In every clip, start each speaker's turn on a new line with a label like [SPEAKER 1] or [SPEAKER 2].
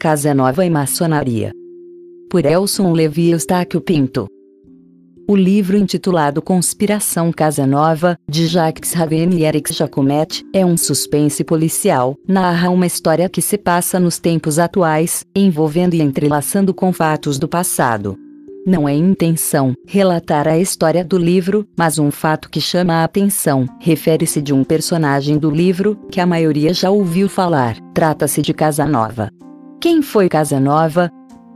[SPEAKER 1] Casa Nova e Maçonaria. Por Elson Levi Eustáquio Pinto. O livro intitulado Conspiração Casa Nova, de Jacques Ravenne e Eric Jacomet, é um suspense policial, narra uma história que se passa nos tempos atuais, envolvendo e entrelaçando com fatos do passado. Não é intenção relatar a história do livro, mas um fato que chama a atenção. Refere-se de um personagem do livro, que a maioria já ouviu falar. Trata-se de Casanova. Quem foi Casanova?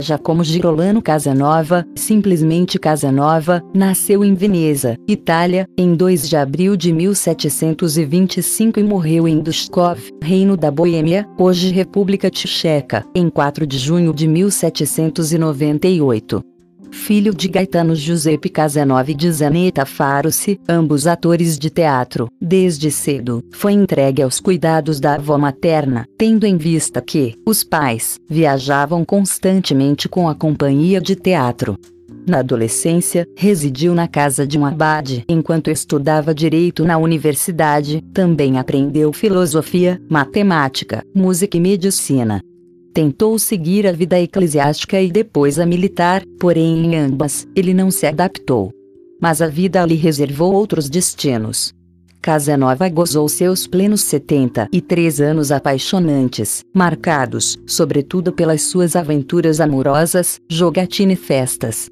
[SPEAKER 1] Giacomo Girolano Casanova, simplesmente Casanova, nasceu em Veneza, Itália, em 2 de abril de 1725 e morreu em Dushkov, Reino da Boêmia, hoje República Tcheca, em 4 de junho de 1798 filho de Gaetano Giuseppe Casanova e de Zanetta Farucci, ambos atores de teatro. Desde cedo, foi entregue aos cuidados da avó materna, tendo em vista que os pais viajavam constantemente com a companhia de teatro. Na adolescência, residiu na casa de um abade enquanto estudava direito na universidade. Também aprendeu filosofia, matemática, música e medicina. Tentou seguir a vida eclesiástica e depois a militar, porém em ambas, ele não se adaptou. Mas a vida lhe reservou outros destinos. Casanova gozou seus plenos 73 anos apaixonantes, marcados, sobretudo pelas suas aventuras amorosas, jogatina e festas.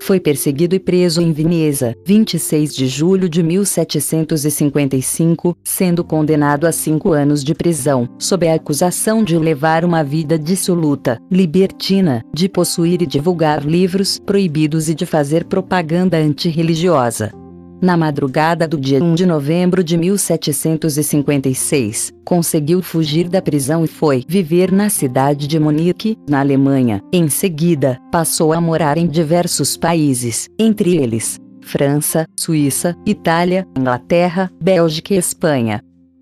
[SPEAKER 1] Foi perseguido e preso em Veneza, 26 de julho de 1755, sendo condenado a cinco anos de prisão, sob a acusação de levar uma vida dissoluta, libertina, de possuir e divulgar livros proibidos e de fazer propaganda antirreligiosa. Na madrugada do dia 1 de novembro de 1756, conseguiu fugir da prisão e foi viver na cidade de Munique, na Alemanha. Em seguida, passou a morar em diversos países, entre eles França, Suíça, Itália, Inglaterra, Bélgica e Espanha.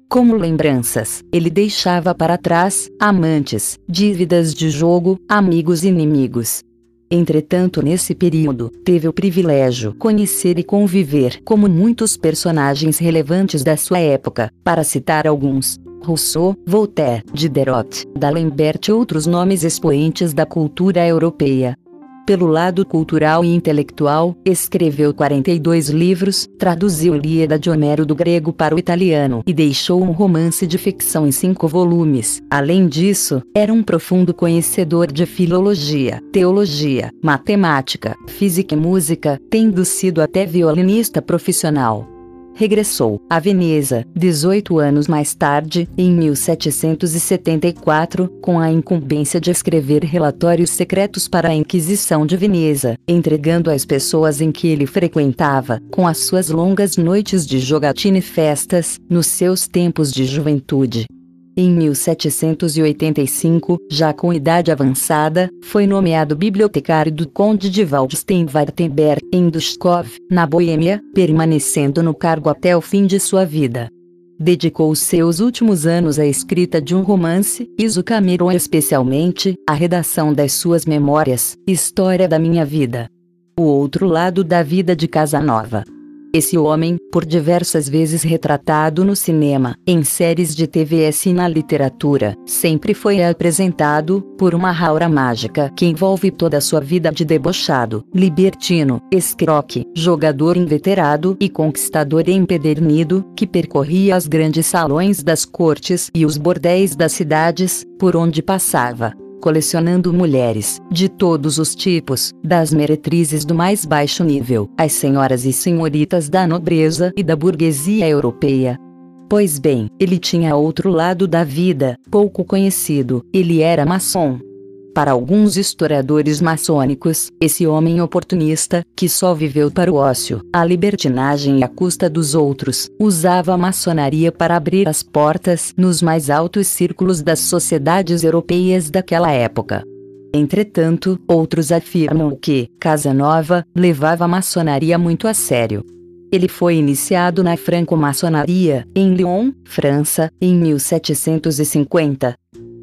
[SPEAKER 1] Como lembranças, ele deixava para trás amantes, dívidas de jogo, amigos e inimigos. Entretanto, nesse período, teve o privilégio conhecer e conviver como muitos personagens relevantes da sua época, para citar alguns. Rousseau, Voltaire, Diderot, D'Alembert e outros nomes expoentes da cultura europeia pelo lado cultural e intelectual, escreveu 42 livros, traduziu Ilíada de Homero do grego para o italiano e deixou um romance de ficção em cinco volumes. Além disso, era um profundo conhecedor de filologia, teologia, matemática, física e música, tendo sido até violinista profissional regressou a Veneza, 18 anos mais tarde, em 1774, com a incumbência de escrever relatórios secretos para a Inquisição de Veneza, entregando às pessoas em que ele frequentava, com as suas longas noites de jogatina e festas, nos seus tempos de juventude. Em 1785, já com idade avançada, foi nomeado bibliotecário do Conde de Waldstein-Wartenberg, em Dushkov, na Boêmia, permanecendo no cargo até o fim de sua vida. Dedicou seus últimos anos à escrita de um romance, Isocameron especialmente, à redação das suas memórias, História da Minha Vida. O outro lado da vida de Casanova. Esse homem, por diversas vezes retratado no cinema, em séries de TVS e na literatura, sempre foi apresentado por uma aura mágica que envolve toda a sua vida de debochado, libertino, escroque, jogador inveterado e conquistador empedernido, que percorria os grandes salões das cortes e os bordéis das cidades, por onde passava colecionando mulheres, de todos os tipos, das meretrizes do mais baixo nível, às senhoras e senhoritas da nobreza e da burguesia europeia. Pois bem, ele tinha outro lado da vida, pouco conhecido, ele era maçom. Para alguns historiadores maçônicos, esse homem oportunista, que só viveu para o ócio, a libertinagem e a custa dos outros, usava a maçonaria para abrir as portas nos mais altos círculos das sociedades europeias daquela época. Entretanto, outros afirmam que Casanova levava a maçonaria muito a sério. Ele foi iniciado na franco-maçonaria, em Lyon, França, em 1750,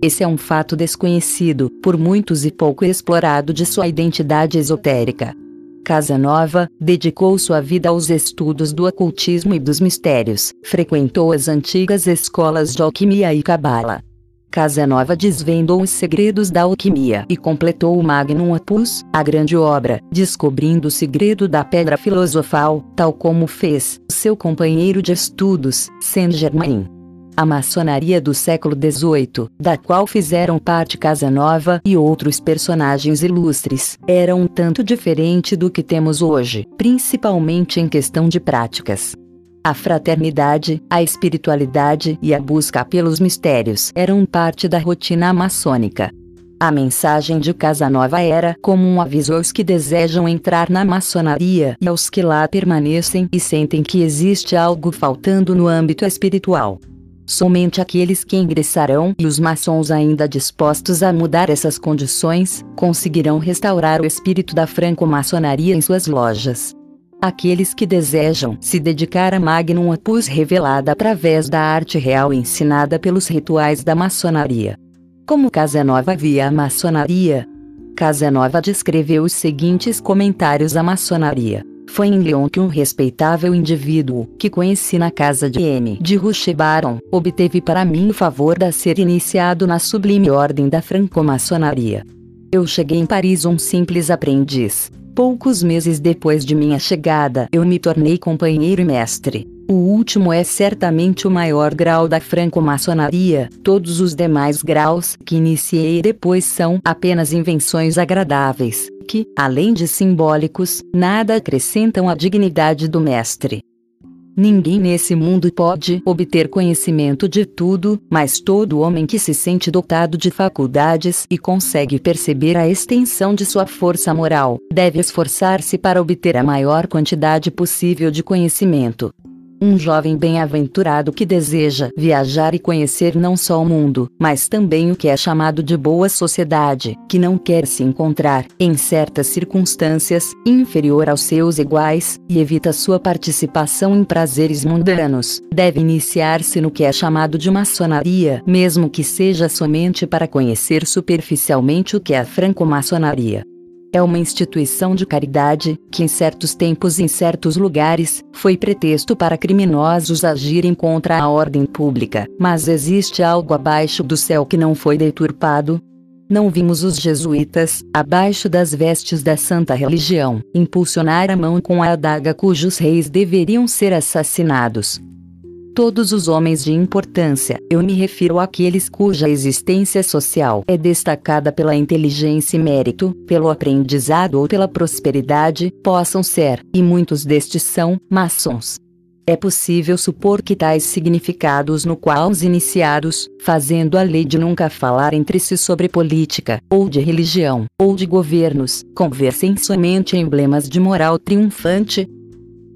[SPEAKER 1] esse é um fato desconhecido por muitos e pouco explorado de sua identidade esotérica. Casanova dedicou sua vida aos estudos do ocultismo e dos mistérios, frequentou as antigas escolas de alquimia e cabala. Casanova desvendou os segredos da alquimia e completou o Magnum Opus, a grande obra, descobrindo o segredo da pedra filosofal, tal como fez seu companheiro de estudos, Saint-Germain. A maçonaria do século XVIII, da qual fizeram parte Casanova e outros personagens ilustres, era um tanto diferente do que temos hoje, principalmente em questão de práticas. A fraternidade, a espiritualidade e a busca pelos mistérios eram parte da rotina maçônica. A mensagem de Casanova era como um aviso aos que desejam entrar na maçonaria e aos que lá permanecem e sentem que existe algo faltando no âmbito espiritual. Somente aqueles que ingressarão e os maçons ainda dispostos a mudar essas condições conseguirão restaurar o espírito da franco-maçonaria em suas lojas. Aqueles que desejam se dedicar à Magnum Opus revelada através da arte real ensinada pelos rituais da maçonaria. Como Casanova via a maçonaria? Casanova descreveu os seguintes comentários à maçonaria. Foi em Lyon que um respeitável indivíduo, que conheci na casa de M. de Ruchebaron, obteve para mim o favor de ser iniciado na sublime ordem da franco-maçonaria. Eu cheguei em Paris um simples aprendiz, Poucos meses depois de minha chegada, eu me tornei companheiro e mestre. O último é certamente o maior grau da franco-maçonaria, todos os demais graus que iniciei depois são apenas invenções agradáveis, que, além de simbólicos, nada acrescentam à dignidade do mestre. Ninguém nesse mundo pode obter conhecimento de tudo, mas todo homem que se sente dotado de faculdades e consegue perceber a extensão de sua força moral, deve esforçar-se para obter a maior quantidade possível de conhecimento. Um jovem bem-aventurado que deseja viajar e conhecer não só o mundo, mas também o que é chamado de boa sociedade, que não quer se encontrar, em certas circunstâncias, inferior aos seus iguais, e evita sua participação em prazeres mundanos, deve iniciar-se no que é chamado de maçonaria, mesmo que seja somente para conhecer superficialmente o que é a franco-maçonaria é uma instituição de caridade, que em certos tempos e em certos lugares, foi pretexto para criminosos agirem contra a ordem pública. Mas existe algo abaixo do céu que não foi deturpado? Não vimos os jesuítas, abaixo das vestes da santa religião, impulsionar a mão com a adaga cujos reis deveriam ser assassinados, todos os homens de importância, eu me refiro àqueles cuja existência social é destacada pela inteligência e mérito, pelo aprendizado ou pela prosperidade, possam ser, e muitos destes são, maçons. É possível supor que tais significados no qual os iniciados, fazendo a lei de nunca falar entre si sobre política, ou de religião, ou de governos, conversem somente em emblemas de moral triunfante,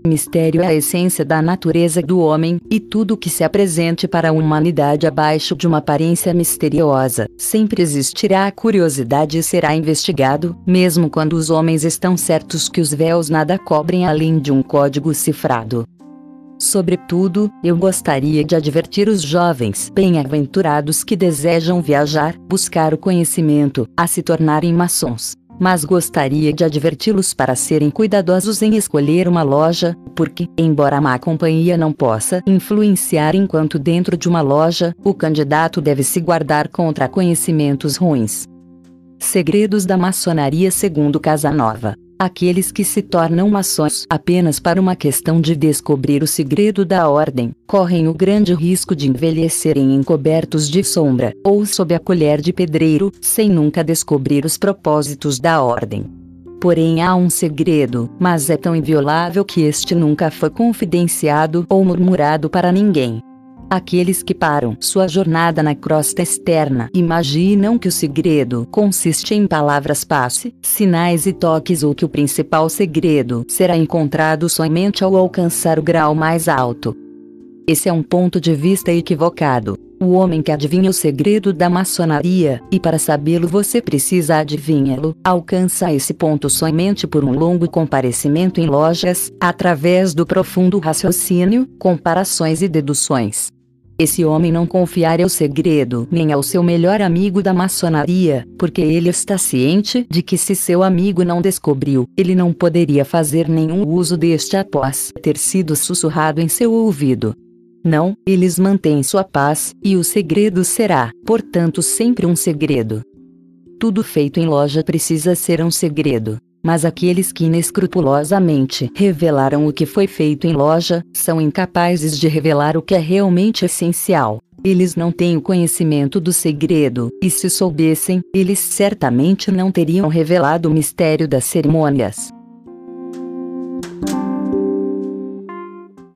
[SPEAKER 1] Mistério é a essência da natureza do homem, e tudo que se apresente para a humanidade abaixo de uma aparência misteriosa, sempre existirá a curiosidade e será investigado, mesmo quando os homens estão certos que os véus nada cobrem além de um código cifrado. Sobretudo, eu gostaria de advertir os jovens bem-aventurados que desejam viajar, buscar o conhecimento, a se tornarem maçons mas gostaria de adverti-los para serem cuidadosos em escolher uma loja, porque, embora a má companhia não possa influenciar enquanto dentro de uma loja, o candidato deve se guardar contra conhecimentos ruins. Segredos da maçonaria segundo Casanova Aqueles que se tornam maçons apenas para uma questão de descobrir o segredo da ordem, correm o grande risco de envelhecerem encobertos de sombra, ou sob a colher de pedreiro, sem nunca descobrir os propósitos da ordem. Porém há um segredo, mas é tão inviolável que este nunca foi confidenciado ou murmurado para ninguém. Aqueles que param sua jornada na crosta externa imaginam que o segredo consiste em palavras passe, sinais e toques ou que o principal segredo será encontrado somente ao alcançar o grau mais alto. Esse é um ponto de vista equivocado. O homem que adivinha o segredo da maçonaria, e para sabê-lo você precisa adivinhá-lo, alcança esse ponto somente por um longo comparecimento em lojas, através do profundo raciocínio, comparações e deduções. Esse homem não confiará o segredo nem ao seu melhor amigo da maçonaria, porque ele está ciente de que se seu amigo não descobriu, ele não poderia fazer nenhum uso deste após ter sido sussurrado em seu ouvido. Não, eles mantêm sua paz, e o segredo será, portanto, sempre um segredo. Tudo feito em loja precisa ser um segredo. Mas aqueles que inescrupulosamente revelaram o que foi feito em loja, são incapazes de revelar o que é realmente essencial. Eles não têm o conhecimento do segredo, e se soubessem, eles certamente não teriam revelado o mistério das cerimônias.